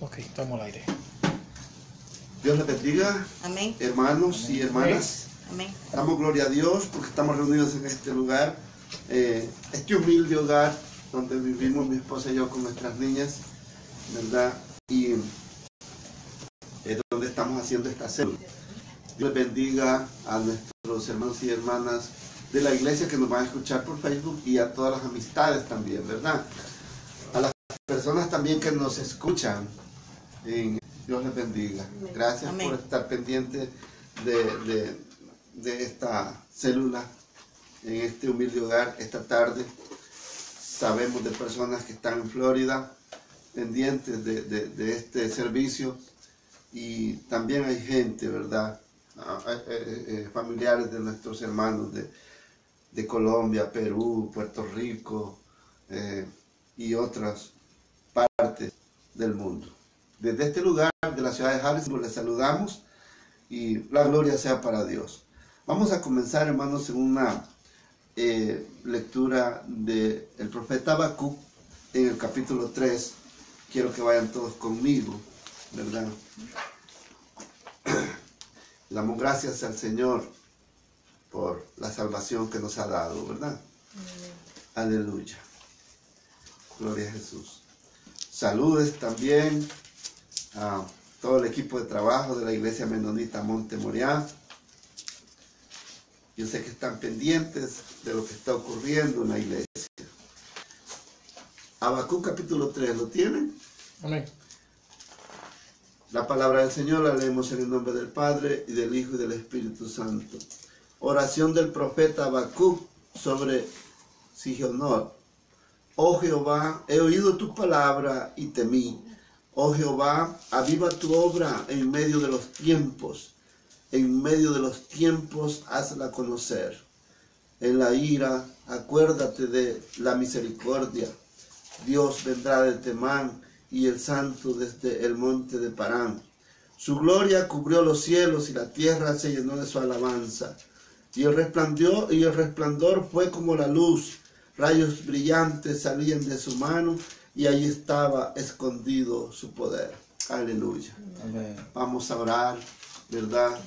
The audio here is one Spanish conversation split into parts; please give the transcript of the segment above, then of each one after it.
Ok, estamos al aire. Dios les bendiga, Amén. hermanos y hermanas. Amén. Damos gloria a Dios porque estamos reunidos en este lugar, eh, este humilde hogar donde vivimos mi esposa y yo con nuestras niñas, ¿verdad? Y es donde estamos haciendo esta célula. Dios bendiga a nuestros hermanos y hermanas de la iglesia que nos van a escuchar por Facebook y a todas las amistades también, ¿verdad? A las personas también que nos escuchan. Dios les bendiga. Gracias Amén. por estar pendientes de, de- de esta célula en este humilde hogar esta tarde. Sabemos de personas que están en Florida pendientes de, de- este servicio y también hay gente, ¿verdad? Ah, eh, eh, eh, familiares de nuestros hermanos de, de Colombia, Perú, Puerto Rico eh, y otras partes del mundo. Desde este lugar de la ciudad de Harrisburg les saludamos y la gloria sea para Dios. Vamos a comenzar, hermanos, en una eh, lectura del profeta Habacuc en el capítulo 3. Quiero que vayan todos conmigo, ¿verdad? Le Damos gracias al Señor por la salvación que nos ha dado, ¿verdad? Aleluya. Gloria a Jesús. Saludes también a todo el equipo de trabajo de la iglesia menonita Monte Moriah. Yo sé que están pendientes de lo que está ocurriendo en la iglesia. Habacuc capítulo 3, ¿lo tienen? Amén. La palabra del Señor la leemos en el nombre del Padre y del Hijo y del Espíritu Santo. Oración del profeta Habacuc sobre Sigionot. Oh Jehová, he oído tu palabra y temí. Oh Jehová, aviva tu obra en medio de los tiempos. En medio de los tiempos hazla conocer. En la ira, acuérdate de la misericordia. Dios vendrá de Temán y el santo desde el monte de Parán. Su gloria cubrió los cielos y la tierra se llenó de su alabanza. Y el resplandor, y el resplandor fue como la luz. Rayos brillantes salían de su mano y allí estaba escondido su poder. Aleluya. Amén. Vamos a orar, ¿verdad?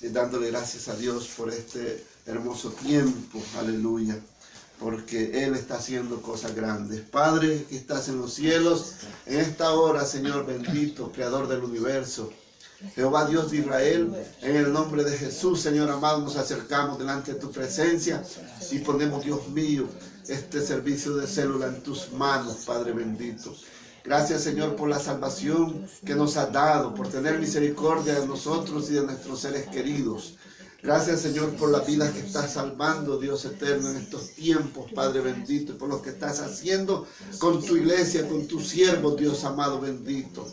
Eh, dándole gracias a Dios por este hermoso tiempo, aleluya, porque Él está haciendo cosas grandes. Padre que estás en los cielos, en esta hora, Señor bendito, Creador del universo. Jehová Dios de Israel, en el nombre de Jesús, Señor amado, nos acercamos delante de tu presencia y ponemos, Dios mío, este servicio de célula en tus manos, Padre bendito. Gracias, Señor, por la salvación que nos has dado, por tener misericordia de nosotros y de nuestros seres queridos. Gracias, Señor, por la vida que estás salvando, Dios eterno, en estos tiempos, Padre bendito, y por lo que estás haciendo con tu iglesia, con tu siervo, Dios amado bendito.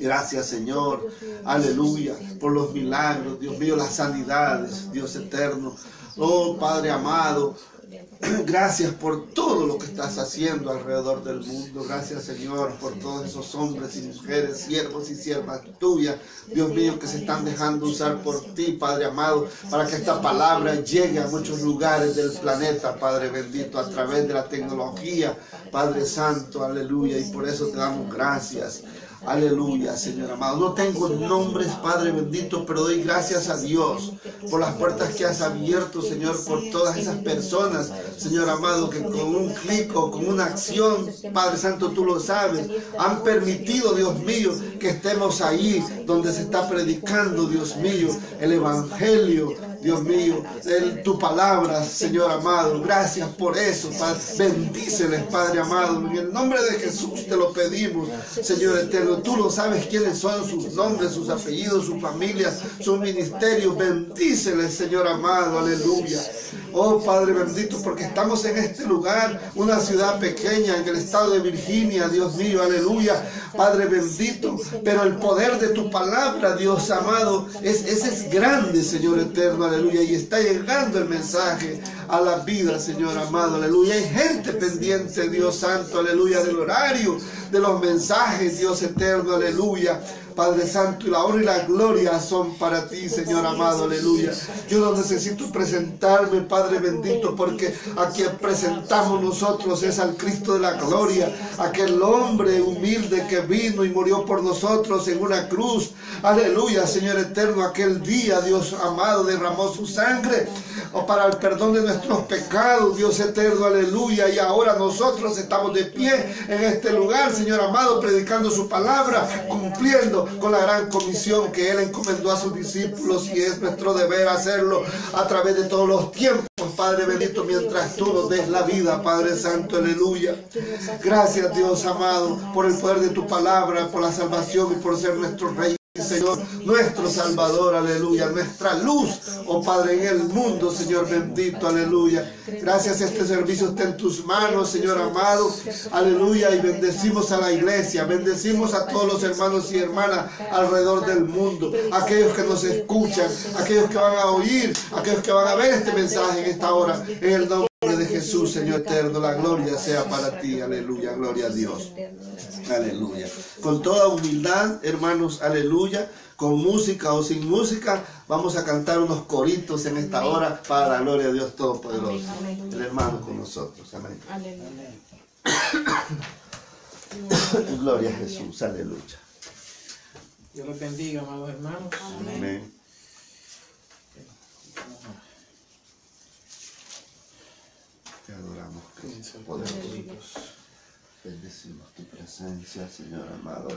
Gracias, Señor. Aleluya. Por los milagros, Dios mío, las sanidades, Dios eterno. Oh, Padre amado. Gracias por todo lo que estás haciendo alrededor del mundo. Gracias, Señor, por todos esos hombres y mujeres, siervos y siervas tuyas, Dios mío, que se están dejando usar por ti, Padre amado, para que esta palabra llegue a muchos lugares del planeta, Padre bendito, a través de la tecnología, Padre Santo, aleluya. Y por eso te damos gracias. Aleluya, Señor amado. No tengo nombres, Padre bendito, pero doy gracias a Dios por las puertas que has abierto, Señor, por todas esas personas, Señor amado, que con un clic o con una acción, Padre Santo, tú lo sabes, han permitido, Dios mío, que estemos ahí donde se está predicando, Dios mío, el Evangelio, Dios mío, el- tu palabra, Señor amado. Gracias por eso, Padre. Bendíceles, Padre amado. En el nombre de Jesús te lo pedimos, Señor eterno. Tú lo sabes quiénes son sus nombres, sus apellidos, sus familias, sus ministerios. Bendíceles, Señor amado. Aleluya. Oh Padre bendito, porque estamos en este lugar, una ciudad pequeña en el estado de Virginia, Dios mío, aleluya. Padre bendito, pero el poder de tu palabra, Dios amado, es, ese es grande, Señor eterno, aleluya. Y está llegando el mensaje a la vida, Señor amado, aleluya. Hay gente pendiente, Dios Santo, aleluya, del horario, de los mensajes, Dios eterno, aleluya. Padre Santo, y la honra y la gloria son para ti, Señor amado, aleluya. Yo no necesito presentarme, Padre bendito, porque a quien presentamos nosotros es al Cristo de la gloria, aquel hombre humilde que vino y murió por nosotros en una cruz. Aleluya, Señor eterno, aquel día, Dios amado, derramó su sangre o para el perdón de nuestros pecados, Dios eterno, aleluya. Y ahora nosotros estamos de pie en este lugar, Señor amado, predicando su palabra, cumpliendo con la gran comisión que Él encomendó a sus discípulos y es nuestro deber hacerlo a través de todos los tiempos. Padre bendito, mientras tú nos des la vida, Padre Santo, aleluya. Gracias Dios amado por el poder de tu palabra, por la salvación y por ser nuestro Rey. Señor, nuestro Salvador, aleluya, nuestra luz, oh Padre, en el mundo, Señor bendito, aleluya. Gracias, este servicio está en tus manos, Señor amado, aleluya, y bendecimos a la iglesia, bendecimos a todos los hermanos y hermanas alrededor del mundo, aquellos que nos escuchan, aquellos que van a oír, aquellos que van a ver este mensaje en esta hora, en el nombre de Jesús, Señor eterno, la gloria sea para ti, aleluya, gloria a Dios. Aleluya. Con toda humildad, hermanos, aleluya. Con música o sin música, vamos a cantar unos coritos en esta hora para la gloria de Dios Todopoderoso. El hermano con nosotros. Amén. Gloria a Jesús. Aleluya. Dios los bendiga, amados hermanos. Amén. Te adoramos, Cristo. Poderoso. Bendecimos tu presencia, Señor amado.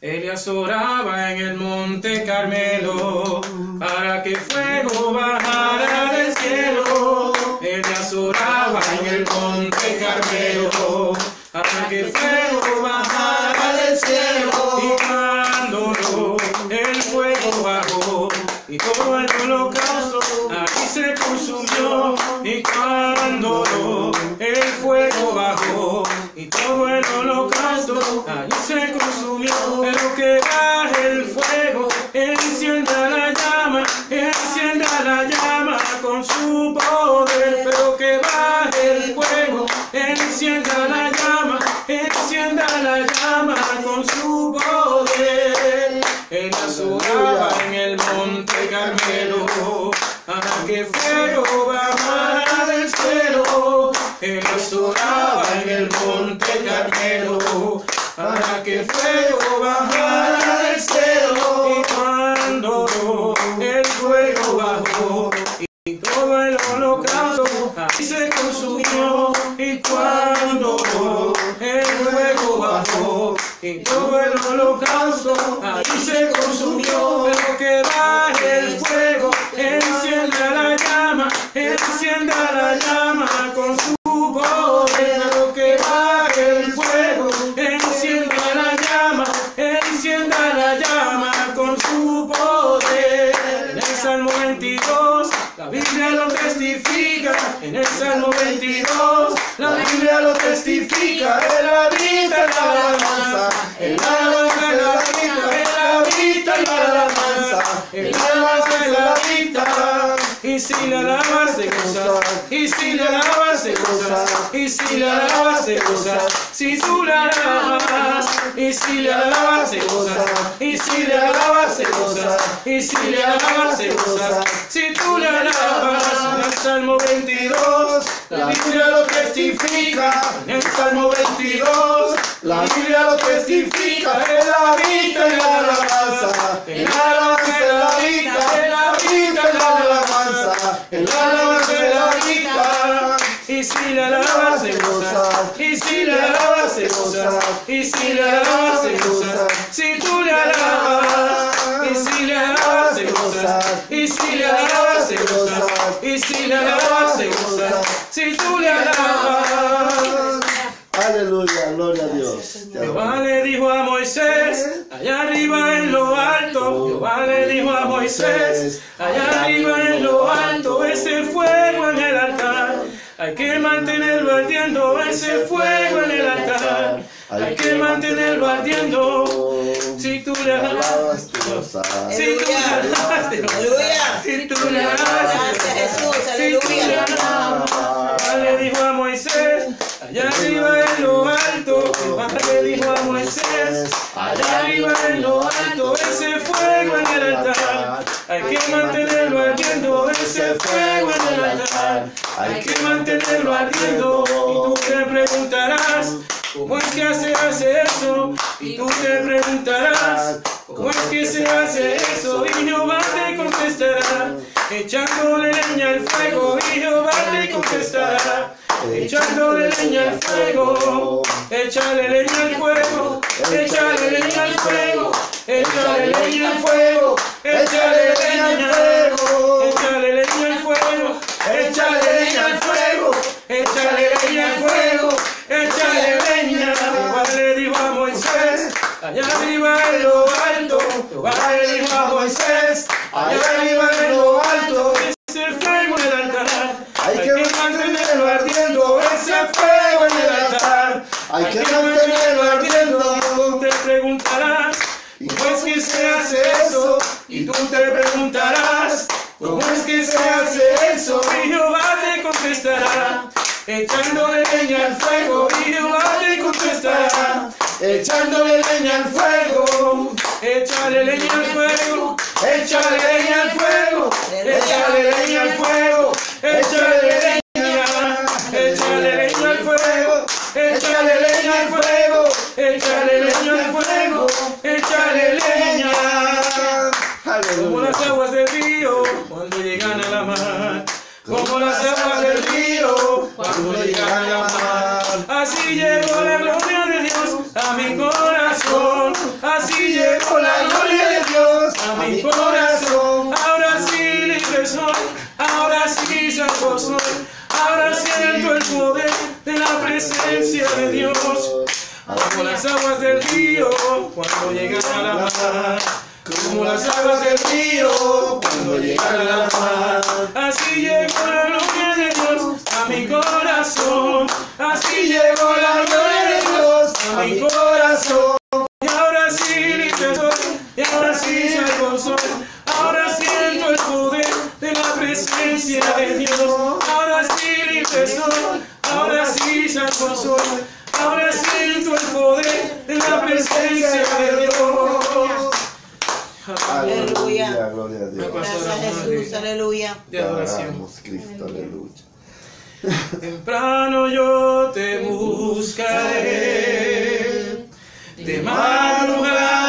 Elías oraba en el monte Carmelo para que fuego bajara del cielo. Elías oraba en el monte Carmelo para que fuego bajara del cielo. Y cuando el fuego bajó y todo el holocausto ahí se consumió. Y cuando el fuego bajó y todo el holocausto allí se consumió. Pero que baje el fuego, encienda la llama, encienda la llama con su poder. Pero que baje el fuego, encienda la llama, encienda la llama con su poder. Él azoraba que fuego bajara del cielo. Y cuando el fuego bajó, y todo el holocausto ahí se consumió. Y cuando el fuego bajó, y todo el holocausto ahí se consumió. Pero que baje el fuego, encienda la llama, encienda la llama con su poder. Pero que baje el fuego, encienda la llama, encienda la llama con su poder. En el Salmo 22, la Biblia lo testifica. En el Salmo 22, la Biblia lo testifica. Él habita en la alabanza, él alabanza, él habita, él habita en la alabanza, él alabanza, él habita. Y si la alabas se goza, y si la alabas se y si la alabas se goza, si tú la alabas, y si la alabas se goza, y si la alabas se goza, y si la alabas se goza, si tú la alabas, en el Salmo 22, la Biblia lo testifica, en el Salmo 22, la Biblia lo testifica, él habita en la alabanza, él alabanza, él habita, él habita en la alabanza, él alabanza, él habita. Y si la alabas se goza, y si la alabas se goza, y si la alabas se goza, si tú la alabas, y si la alabas se goza, y si la alabas se goza, y si la alabas se goza, si tú la alabas. Aleluya, gloria a Dios. Jehová le dijo a Moisés, allá arriba en lo alto, Jehová le dijo a Moisés, allá arriba en lo alto, ese fuego en el altar, hay que mantenerlo ardiendo ese fuego en el altar. Hay que mantenerlo ardiendo. Si tú le alabas, tú lo sabes. Si tú aleluya. Si tú le Jesús, aleluya. Le dijo a Moisés, allá arriba en lo alto. Jehová le dijo a Moisés, allá arriba en lo alto. Ese fuego en el altar. Hay que mantenerlo ardiendo ese fuego en el altar. Hay que mantenerlo ardiendo. Y tú te preguntarás, ¿cómo es que se hace eso? Y tú te preguntarás, ¿cómo es que se hace eso? Y Jehová te contestará, echándole leña al fuego. Y Jehová te contestará, echándole leña al fuego. Échale leña al fuego, échale leña al fuego, échale leña al fuego, échale leña al fuego, échale leña al fuego, échale leña al fuego, échale leña al fuego, échale leña. Jehová le dijo a Moisés, allá arriba en lo alto, Jehová le dijo a Moisés, allá arriba en lo alto, es el fuego en el altar. Hay que mantenerlo ardiendo, ese fuego en el altar. Hay que mantenerlo ardiendo. Te preguntarás, ¿cómo es que se hace eso? Y tú te preguntarás, ¿cómo es que se hace eso? Y Jehová te contestará, echándole leña al fuego. Y Jehová te contestará, echándole leña al fuego. Échale leña al fuego, échale leña al fuego, échale leña al fuego, échale leña, échale leña al fuego, échale leña al fuego, échale leña al fuego, échale leña. Como las aguas del río cuando llegan a la mar. Como las aguas del río cuando llegan a la mar. Así llegó la gloria de Dios a mi corazón. Así llegó la gloria de Dios a mi corazón. Ahora sí libre soy, ahora sí salvo soy. Ahora siento el poder de la presencia de Dios. Como las aguas del río cuando llegan a la mar. Como las aguas del río cuando llegan a la mar. Así llegó la gloria de Dios a mi corazón. Así llegó la gloria de Dios a mi corazón. Y ahora sí libre y ahora sí salvo soy. Ahora siento el poder de la presencia de Dios. Ahora sí libre ahora sí salvo soy. Ahora siento el poder de la presencia de Dios. Aleluya. Gloria a Dios. Gracias Jesús, aleluya. De adoración. Adoramos, Cristo, aleluya. Temprano yo te buscaré, de madrugada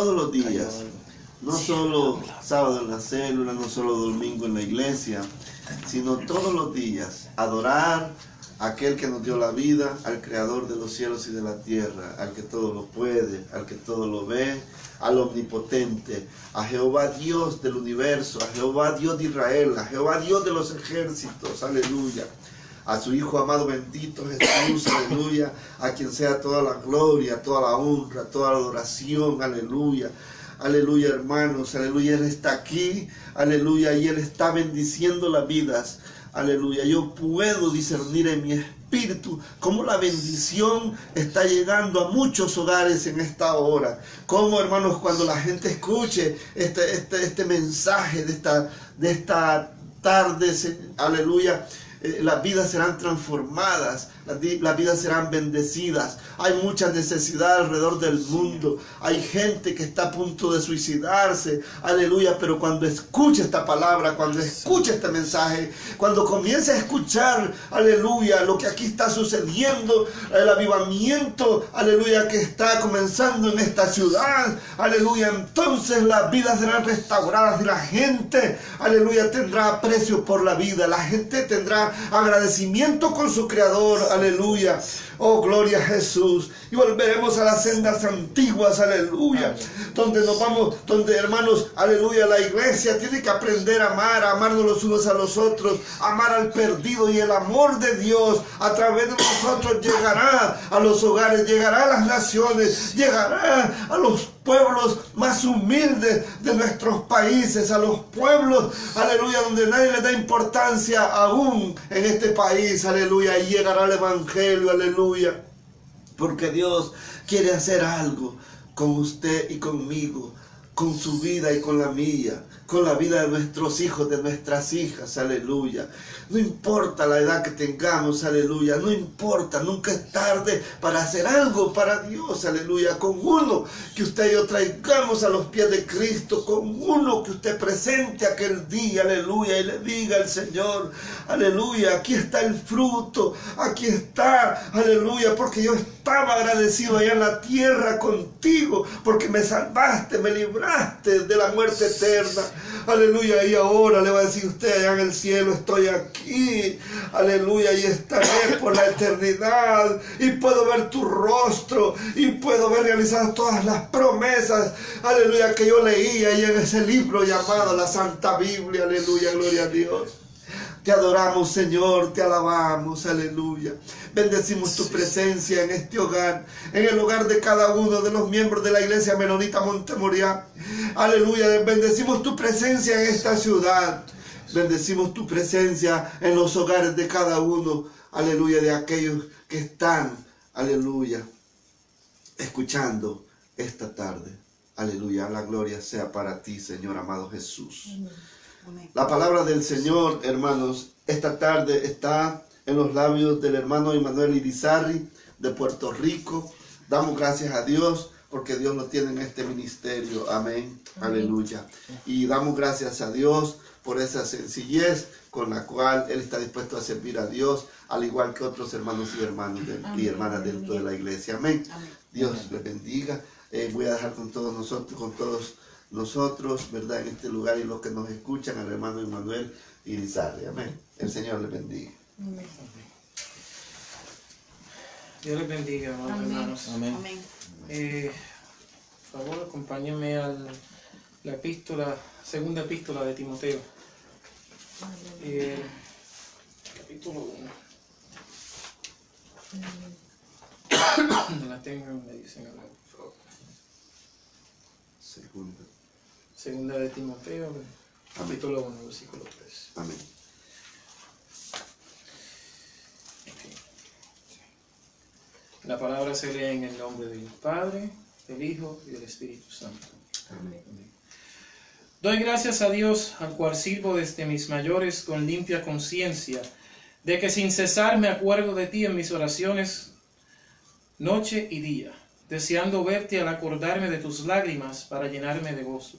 todos los días. No solo sábado en la célula, no solo domingo en la iglesia, sino todos los días. Adorar a aquel que nos dio la vida, al creador de los cielos y de la tierra, al que todo lo puede, al que todo lo ve, al omnipotente, a Jehová Dios del universo, a Jehová Dios de Israel, a Jehová Dios de los ejércitos, aleluya. A su Hijo amado bendito Jesús, aleluya, a quien sea toda la gloria, toda la honra, toda la adoración, aleluya. Aleluya, hermanos, aleluya, Él está aquí, aleluya, y Él está bendiciendo las vidas, aleluya. Yo puedo discernir en mi espíritu cómo la bendición está llegando a muchos hogares en esta hora. Cómo, hermanos, cuando la gente escuche este, este, este mensaje de esta, de esta tarde, aleluya, eh, las vidas serán transformadas, las, vidas serán bendecidas. Hay mucha necesidad alrededor del mundo. Hay gente que está a punto de suicidarse. Aleluya. Pero cuando escuche esta palabra, cuando escuche este mensaje, cuando comience a escuchar, aleluya, lo que aquí está sucediendo, el avivamiento, aleluya, que está comenzando en esta ciudad, aleluya, entonces las vidas serán restauradas y la gente, aleluya, tendrá aprecio por la vida. La gente tendrá agradecimiento con su creador, aleluya. Oh, gloria a Jesús. Y volveremos a las sendas antiguas, aleluya. Donde nos vamos, donde hermanos, aleluya, la iglesia tiene que aprender a amar, a amarnos los unos a los otros, amar al perdido y el amor de Dios a través de nosotros llegará a los hogares, llegará a las naciones, llegará a los pueblos más humildes de nuestros países, a los pueblos, aleluya, donde nadie le da importancia aún en este país, aleluya, y llegará el Evangelio, aleluya, porque Dios quiere hacer algo con usted y conmigo, con su vida y con la mía, con la vida de nuestros hijos, de nuestras hijas, aleluya. No importa la edad que tengamos, aleluya, no importa, nunca es tarde para hacer algo para Dios, aleluya, con uno que usted y yo traigamos a los pies de Cristo, con uno que usted presente aquel día, aleluya, y le diga al Señor, aleluya, aquí está el fruto, aquí está, aleluya, porque yo estaba agradecido allá en la tierra contigo, porque me salvaste, me libraste de la muerte eterna. Aleluya. Y ahora le va a decir usted allá en el cielo, estoy aquí. Aleluya. Y estaré por la eternidad. Y puedo ver tu rostro. Y puedo ver realizadas todas las promesas. Aleluya. Que yo leía ahí en ese libro llamado la Santa Biblia. Aleluya. Gloria a Dios. Te adoramos, Señor, te alabamos, aleluya. Bendecimos tu presencia en este hogar, en el hogar de cada uno de los miembros de la iglesia Menonita Montemoria. Aleluya, bendecimos tu presencia en esta ciudad. Bendecimos tu presencia en los hogares de cada uno, aleluya, de aquellos que están, aleluya, escuchando esta tarde. Aleluya, la gloria sea para ti, Señor amado Jesús. La palabra del Señor, hermanos, esta tarde está en los labios del hermano Emanuel Irizarri de Puerto Rico. Damos gracias a Dios porque Dios lo tiene en este ministerio. Amén. Aleluya. Y damos gracias a Dios por esa sencillez con la cual Él está dispuesto a servir a Dios, al igual que otros hermanos y hermanos y hermanas dentro de la iglesia. Amén. Dios le bendiga. Eh, voy a dejar con todos nosotros, con todos nosotros, ¿verdad? En este lugar y los que nos escuchan, al hermano Emanuel y Lizarre. Amén. El Señor le bendiga. Amén. Dios les bendiga, hermanos. Amén. Eh, por favor, acompáñenme a la epístola, segunda epístola de Timoteo. Eh, capítulo 1. No la tengan, me dicen a por favor. Segunda. Segunda de Timoteo, capítulo 1, versículo 3. Amén. La palabra se lee en el nombre del Padre, del Hijo y del Espíritu Santo. Amén. Doy gracias a Dios, al cual sirvo desde mis mayores con limpia conciencia, de que sin cesar me acuerdo de ti en mis oraciones noche y día, deseando verte al acordarme de tus lágrimas para llenarme de gozo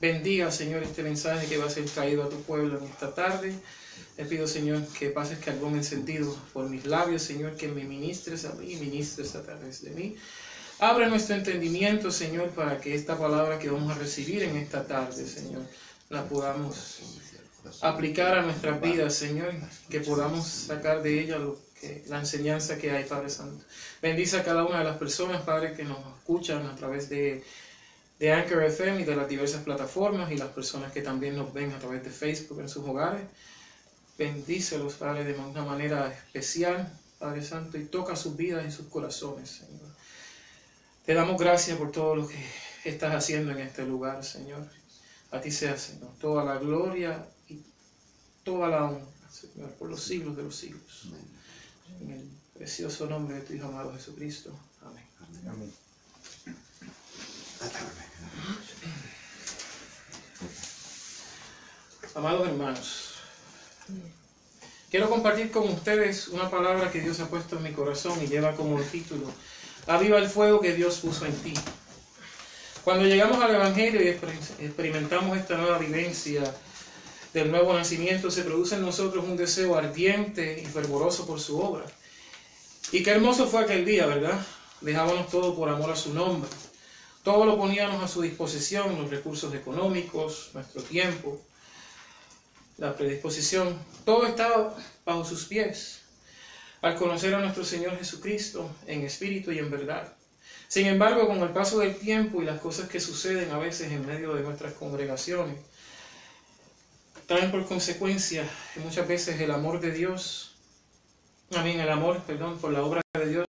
Bendiga, Señor, este mensaje que va a ser traído a tu pueblo en esta tarde. Te pido, Señor, que pases carbón encendido por mis labios, Señor, que me ministres a mí y ministres a través de mí. Abre nuestro entendimiento, Señor, para que esta palabra que vamos a recibir en esta tarde, Señor, la podamos aplicar a nuestras vidas, Señor, que podamos sacar de ella lo que, la enseñanza que hay, Padre Santo. Bendice a cada una de las personas, Padre, que nos escuchan a través de de Anchor FM y de las diversas plataformas y las personas que también nos ven a través de Facebook en sus hogares. Bendícelos, Padre, de una manera especial, Padre Santo, y toca sus vidas y sus corazones, Señor. Te damos gracias por todo lo que estás haciendo en este lugar, Señor. A ti sea, Señor, toda la gloria y toda la honra, Señor, por los siglos de los siglos. En el precioso nombre de tu Hijo amado Jesucristo. Amén. Amén. Amados hermanos, quiero compartir con ustedes una palabra que Dios ha puesto en mi corazón y lleva como título, Aviva el fuego que Dios puso en ti. Cuando llegamos al Evangelio y experimentamos esta nueva vivencia del nuevo nacimiento, se produce en nosotros un deseo ardiente y fervoroso por su obra. Y qué hermoso fue aquel día, ¿verdad? Dejábamos todo por amor a su nombre. Todo lo poníamos a su disposición, los recursos económicos, nuestro tiempo la predisposición, todo estaba bajo sus pies al conocer a nuestro Señor Jesucristo en espíritu y en verdad. Sin embargo, con el paso del tiempo y las cosas que suceden a veces en medio de nuestras congregaciones, traen por consecuencia muchas veces el amor de Dios, a mí el amor, perdón, por la obra de Dios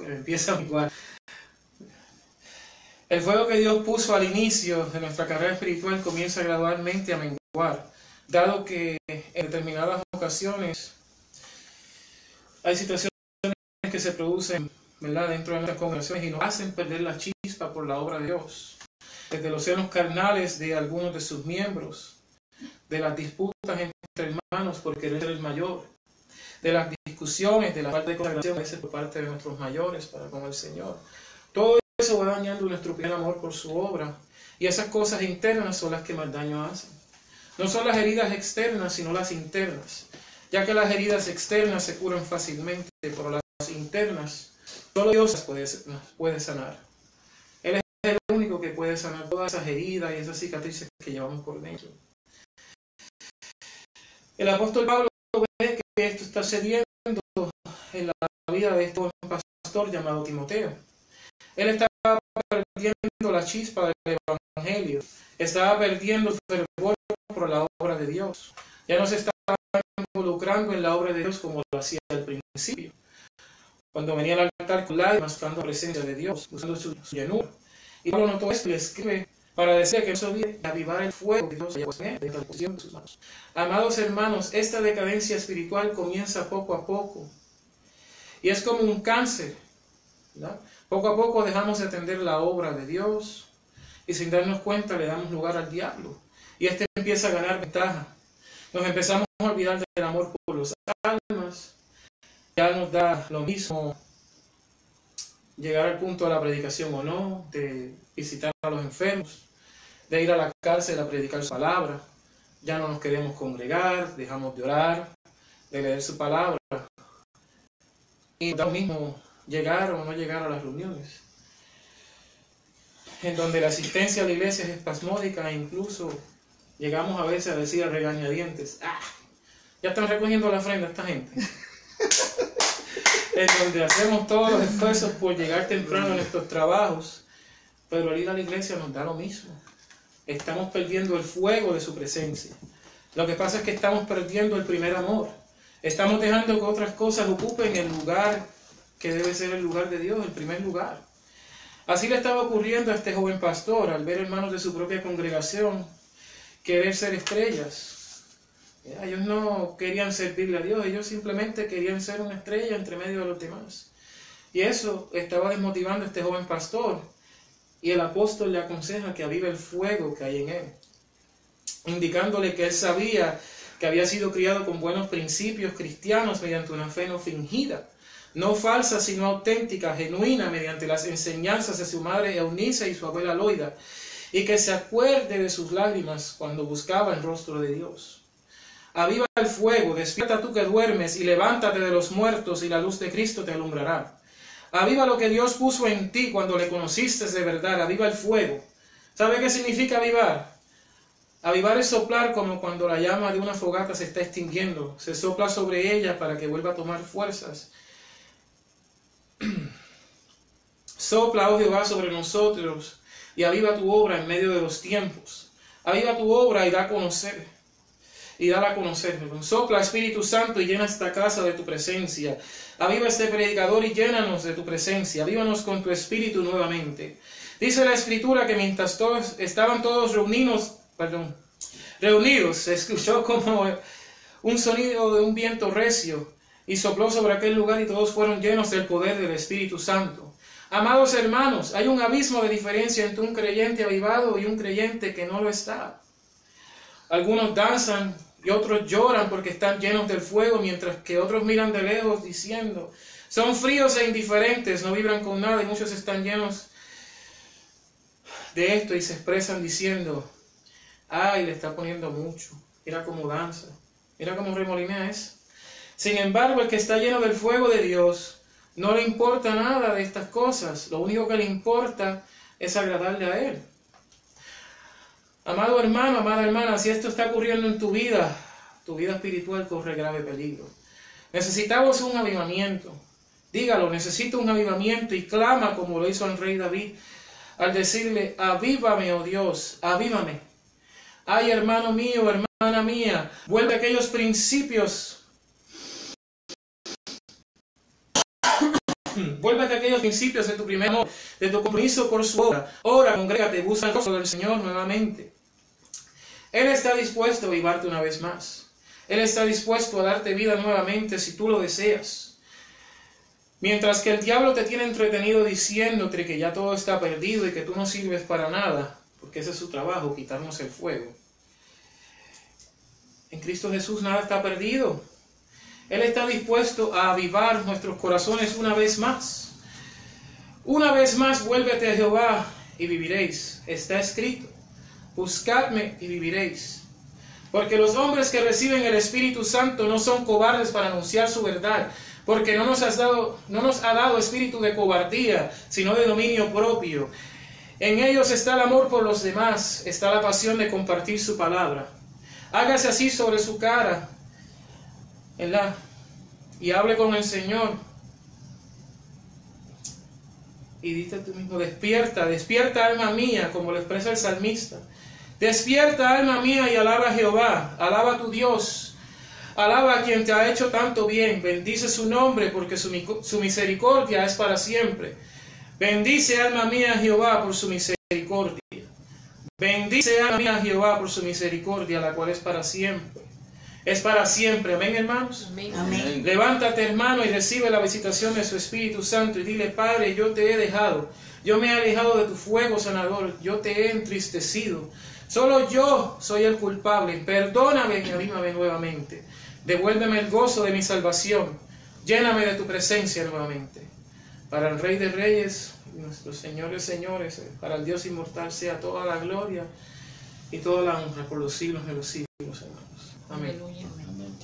empieza a igual. El fuego que Dios puso al inicio de nuestra carrera espiritual comienza gradualmente a menguar, dado que en determinadas ocasiones hay situaciones que se producen dentro de nuestras congregaciones y nos hacen perder la chispa por la obra de Dios. Desde los senos carnales de algunos de sus miembros, de las disputas entre hermanos por querer ser el mayor, de las discusiones, de la falta de consagración a por parte de nuestros mayores para con el Señor. Todo eso va dañando nuestro primer amor por su obra. Y esas cosas internas son las que más daño hacen. No son las heridas externas, sino las internas. Ya que las heridas externas se curan fácilmente, pero las internas, solo Dios las puede, sanar. Él es el único que puede sanar todas esas heridas y esas cicatrices que llevamos por dentro. El apóstol Pablo ve que esto está sucediendo en la vida de este pastor llamado Timoteo. Él estaba perdiendo la chispa del Evangelio, estaba perdiendo el fervor de Dios. Ya no se estaba involucrando en la obra de Dios como lo hacía al principio. Cuando venía al altar con lágrimas, buscando presencia de Dios, buscando su, llenura. Y Pablo notó esto le escribe para decir que no se olvide avivar el fuego que Dios él, de la de sus manos. Amados hermanos, esta decadencia espiritual comienza poco a poco. Y es como un cáncer. Poco a poco dejamos de atender la obra de Dios y sin darnos cuenta le damos lugar al diablo. Y este empieza a ganar ventaja. Nos empezamos a olvidar del amor por los almas. Ya nos da lo mismo llegar al punto de la predicación o no, de visitar a los enfermos, de ir a la cárcel a predicar su palabra. Ya no nos queremos congregar, dejamos de orar, de leer su palabra. Y da lo mismo llegar o no llegar a las reuniones, en donde la asistencia a la iglesia es espasmódica e incluso llegamos a veces a decir a regañadientes, ah, ya están recogiendo la ofrenda esta gente. en donde hacemos todos los esfuerzos por llegar temprano a nuestros trabajos, pero al ir a la iglesia nos da lo mismo. Estamos perdiendo el fuego de su presencia. Lo que pasa es que estamos perdiendo el primer amor. Estamos dejando que otras cosas ocupen el lugar que debe ser el lugar de Dios, el primer lugar. Así le estaba ocurriendo a este joven pastor al ver hermanos de su propia congregación querer ser estrellas. Ellos no querían servirle a Dios, ellos simplemente querían ser una estrella entre medio de los demás. Y eso estaba desmotivando a este joven pastor. Y el apóstol le aconseja que avive el fuego que hay en él, indicándole que él sabía que había sido criado con buenos principios cristianos mediante una fe no fingida no falsa, sino auténtica, genuina, mediante las enseñanzas de su madre Eunice y su abuela Loida, y que se acuerde de sus lágrimas cuando buscaba el rostro de Dios. Aviva el fuego, despierta tú que duermes, y levántate de los muertos, y la luz de Cristo te alumbrará. Aviva lo que Dios puso en ti cuando le conociste de verdad, aviva el fuego. ¿Sabe qué significa avivar? Avivar es soplar como cuando la llama de una fogata se está extinguiendo. Se sopla sobre ella para que vuelva a tomar fuerzas Sopla, oh Jehová, sobre nosotros y aviva tu obra en medio de los tiempos. Aviva tu obra y da a conocer. Y dala a conocer. Sopla, Espíritu Santo, y llena esta casa de tu presencia. Aviva este predicador y llénanos de tu presencia. Avívanos con tu Espíritu nuevamente. Dice la Escritura que mientras todos estaban todos reunidos, perdón, reunidos, se escuchó como un sonido de un viento recio y sopló sobre aquel lugar y todos fueron llenos del poder del Espíritu Santo. Amados hermanos, hay un abismo de diferencia entre un creyente avivado y un creyente que no lo está. Algunos danzan y otros lloran porque están llenos del fuego, mientras que otros miran de lejos diciendo, son fríos e indiferentes, no vibran con nada y muchos están llenos de esto y se expresan diciendo, ay, le está poniendo mucho, mira cómo danza, mira cómo remolinea es. Sin embargo, el que está lleno del fuego de Dios no le importa nada de estas cosas. Lo único que le importa es agradarle a Él. Amado hermano, amada hermana, si esto está ocurriendo en tu vida, tu vida espiritual corre grave peligro. Necesitamos un avivamiento. Dígalo, necesito un avivamiento y clama como lo hizo el rey David al decirle, avívame, oh Dios, avívame. Ay, hermano mío, hermana mía, vuelve a aquellos principios Vuelve a aquellos principios de tu primer amor, de tu compromiso por su obra. Ora, congrégate, busca el rostro del Señor nuevamente. Él está dispuesto a vivarte una vez más. Él está dispuesto a darte vida nuevamente si tú lo deseas. Mientras que el diablo te tiene entretenido diciéndote que ya todo está perdido y que tú no sirves para nada, porque ese es su trabajo, quitarnos el fuego. En Cristo Jesús nada está perdido. Él está dispuesto a avivar nuestros corazones una vez más. Una vez más, vuélvete a Jehová y viviréis. Está escrito. Buscadme y viviréis. Porque los hombres que reciben el Espíritu Santo no son cobardes para anunciar su verdad, porque no nos, has dado, no nos ha dado espíritu de cobardía, sino de dominio propio. En ellos está el amor por los demás, está la pasión de compartir su palabra. Hágase así sobre su cara y hable con el Señor. Y dite tú mismo, despierta, despierta alma mía, como lo expresa el salmista. Despierta alma mía y alaba a Jehová, alaba a tu Dios, alaba a quien te ha hecho tanto bien, bendice su nombre porque su, su misericordia es para siempre. Bendice alma mía a Jehová por su misericordia. Bendice alma mía a Jehová por su misericordia, la cual es para siempre es para siempre. Amén, hermanos. Amén. Levántate, hermano, y recibe la visitación de su Espíritu Santo y dile, Padre, yo te he dejado. Yo me he alejado de tu fuego sanador. Yo te he entristecido. Solo yo soy el culpable. Perdóname y avímame nuevamente. Devuélveme el gozo de mi salvación. Lléname de tu presencia nuevamente. Para el Rey de Reyes, nuestros señores, señores, para el Dios inmortal sea toda la gloria y toda la honra por los siglos de los siglos, hermanos. Amén.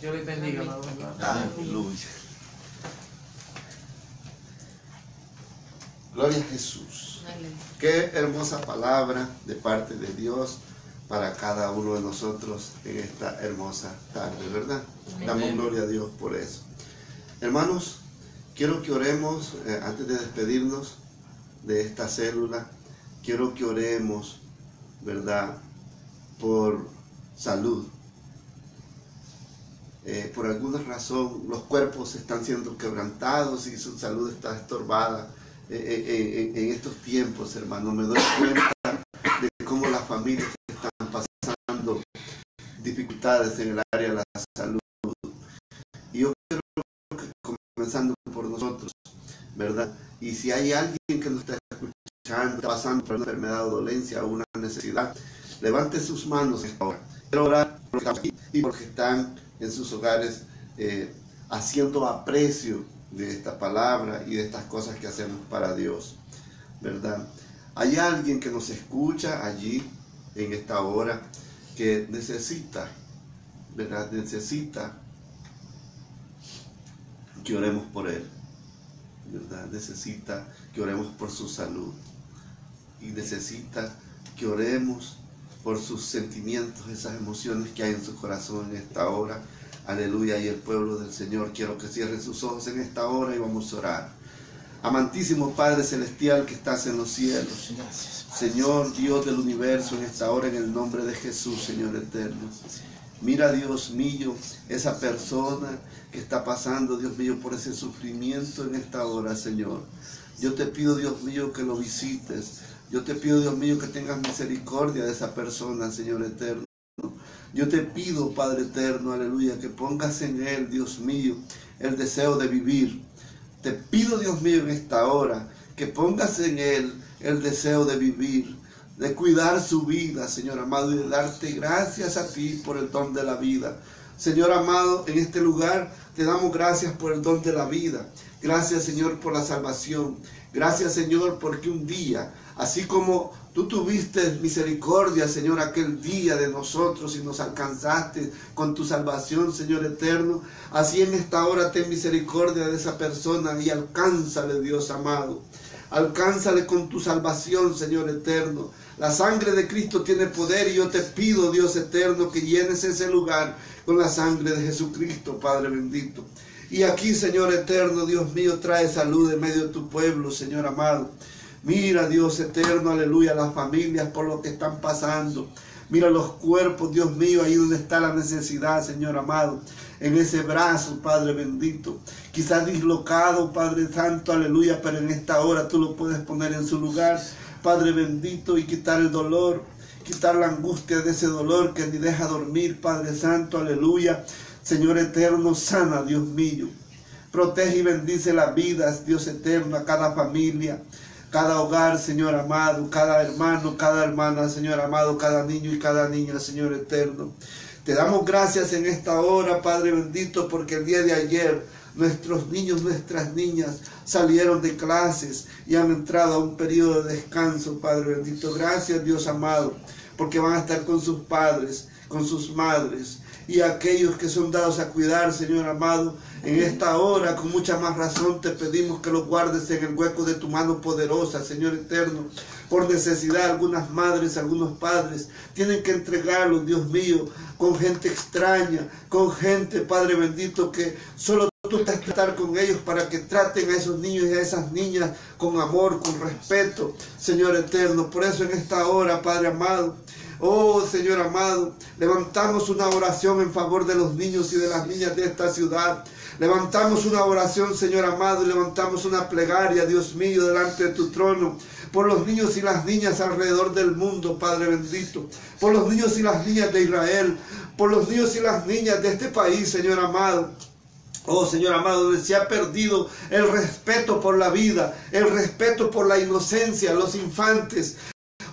Dios les bendiga. Aleluya. Gloria a Jesús. Qué hermosa palabra de parte de Dios para cada uno de nosotros en esta hermosa tarde, ¿verdad? Damos gloria a Dios por eso. Hermanos, quiero que oremos, eh, antes de despedirnos de esta célula, quiero que oremos, ¿verdad? Por salud, por alguna razón los cuerpos están siendo quebrantados y su salud está estorbada eh, eh, en estos tiempos, hermano. Me doy cuenta de cómo las familias están pasando dificultades en el área de la salud. Y yo quiero que comenzando por nosotros, ¿verdad? Y si hay alguien que nos está escuchando, está pasando por una enfermedad o dolencia o una necesidad, levante sus manos ahora. Quiero orar por los que y porque están en sus hogares eh, haciendo aprecio de esta palabra y de estas cosas que hacemos para Dios, ¿verdad? Hay alguien que nos escucha allí en esta hora que necesita, ¿verdad? Necesita que oremos por él, ¿verdad? Necesita que oremos por su salud y necesita que oremos por sus sentimientos, esas emociones que hay en su corazón en esta hora. Aleluya. Y el pueblo del Señor, quiero que cierre sus ojos en esta hora y vamos a orar. Amantísimo Padre Celestial que estás en los cielos. Señor Dios del universo, en esta hora, en el nombre de Jesús, Señor eterno. Mira, Dios mío, esa persona que está pasando, Dios mío, por ese sufrimiento en esta hora, Señor. Yo te pido, Dios mío, que lo visites. Yo te pido, Dios mío, que tengas misericordia de esa persona, Señor eterno. Yo te pido, Padre eterno, aleluya, que pongas en él, Dios mío, el deseo de vivir. Te pido, Dios mío, en esta hora, que pongas en él el deseo de vivir, de cuidar su vida, Señor amado, y de darte gracias a ti por el don de la vida. Señor amado, en este lugar te damos gracias por el don de la vida. Gracias, Señor, por la salvación. Gracias, Señor, porque un día Así como tú tuviste misericordia, Señor, aquel día de nosotros y nos alcanzaste con tu salvación, Señor eterno, así en esta hora ten misericordia de esa persona y alcánzale, Dios amado. Alcánzale con tu salvación, Señor eterno. La sangre de Cristo tiene poder y yo te pido, Dios eterno, que llenes ese lugar con la sangre de Jesucristo, Padre bendito. Y aquí, Señor eterno, Dios mío, trae salud en medio de tu pueblo, Señor amado. Mira, Dios eterno, aleluya, las familias por lo que están pasando. Mira los cuerpos, Dios mío, ahí donde está la necesidad, Señor amado. En ese brazo, Padre bendito. Quizás dislocado, Padre Santo, aleluya, pero en esta hora tú lo puedes poner en su lugar, Padre bendito, y quitar el dolor, quitar la angustia de ese dolor que ni deja dormir, Padre Santo, aleluya. Señor eterno, sana, Dios mío. Protege y bendice las vidas, Dios eterno, a cada familia, cada hogar, Señor amado, cada hermano, cada hermana, Señor amado, cada niño y cada niña, Señor eterno. Te damos gracias en esta hora, Padre bendito, porque el día de ayer nuestros niños, nuestras niñas salieron de clases y han entrado a un periodo de descanso, Padre bendito. Gracias, Dios amado, porque van a estar con sus padres, con sus madres y aquellos que son dados a cuidar, Señor amado, en esta hora, con mucha más razón, te pedimos que los guardes en el hueco de tu mano poderosa, Señor eterno. Por necesidad, algunas madres, algunos padres tienen que entregarlos, Dios mío, con gente extraña, con gente, Padre bendito, que solo tú estás tratar con ellos para que traten a esos niños y a esas niñas con amor, con respeto, Señor eterno. Por eso en esta hora, Padre amado, Oh Señor amado, levantamos una oración en favor de los niños y de las niñas de esta ciudad. Levantamos una oración, Señor amado, y levantamos una plegaria, Dios mío, delante de tu trono, por los niños y las niñas alrededor del mundo, Padre bendito, por los niños y las niñas de Israel, por los niños y las niñas de este país, Señor amado. Oh Señor amado, donde se ha perdido el respeto por la vida, el respeto por la inocencia, los infantes,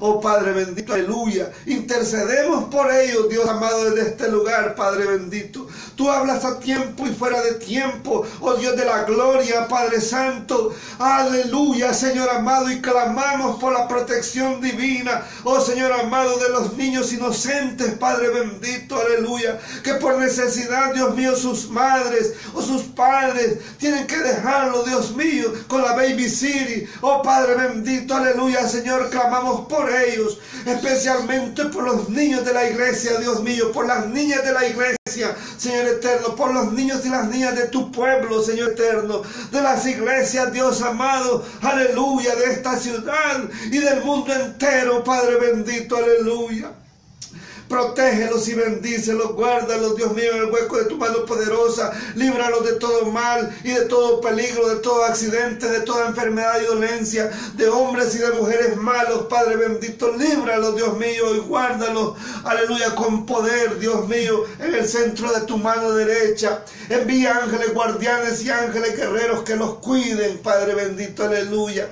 Oh Padre bendito, aleluya. Intercedemos por ellos, Dios amado, desde este lugar, Padre bendito. Tú hablas a tiempo y fuera de tiempo, oh Dios de la gloria, Padre Santo. Aleluya, Señor amado, y clamamos por la protección divina, oh Señor amado, de los niños inocentes, Padre bendito, aleluya. Que por necesidad, Dios mío, sus madres o sus padres tienen que dejarlo, Dios mío, con la baby city. Oh Padre bendito, aleluya, Señor, clamamos por ellos, especialmente por los niños de la iglesia, Dios mío, por las niñas de la iglesia, Señor eterno, por los niños y las niñas de tu pueblo, Señor eterno, de las iglesias, Dios amado, aleluya, de esta ciudad y del mundo entero, Padre bendito, aleluya. Protégelos y bendícelos, guárdalos, Dios mío, en el hueco de tu mano poderosa. Líbralos de todo mal y de todo peligro, de todo accidente, de toda enfermedad y dolencia, de hombres y de mujeres malos, Padre bendito. Líbralos, Dios mío, y guárdalos, aleluya, con poder, Dios mío, en el centro de tu mano derecha. Envía ángeles guardianes y ángeles guerreros que los cuiden, Padre bendito, aleluya.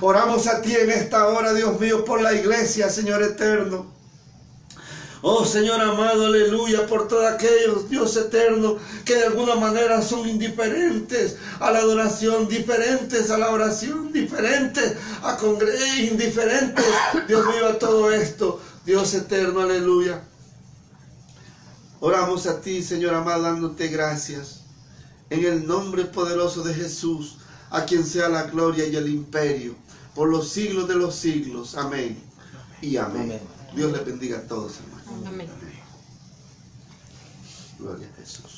Oramos a ti en esta hora, Dios mío, por la iglesia, Señor eterno. Oh Señor amado, aleluya, por todos aquellos, Dios eterno, que de alguna manera son indiferentes a la adoración, diferentes a la oración, diferentes a congregar, indiferentes, Dios mío, a todo esto, Dios eterno, aleluya. Oramos a ti, Señor amado, dándote gracias. En el nombre poderoso de Jesús, a quien sea la gloria y el imperio, por los siglos de los siglos. Amén. Y amén. Dios les bendiga a todos. Amén. Gloria a Jesús.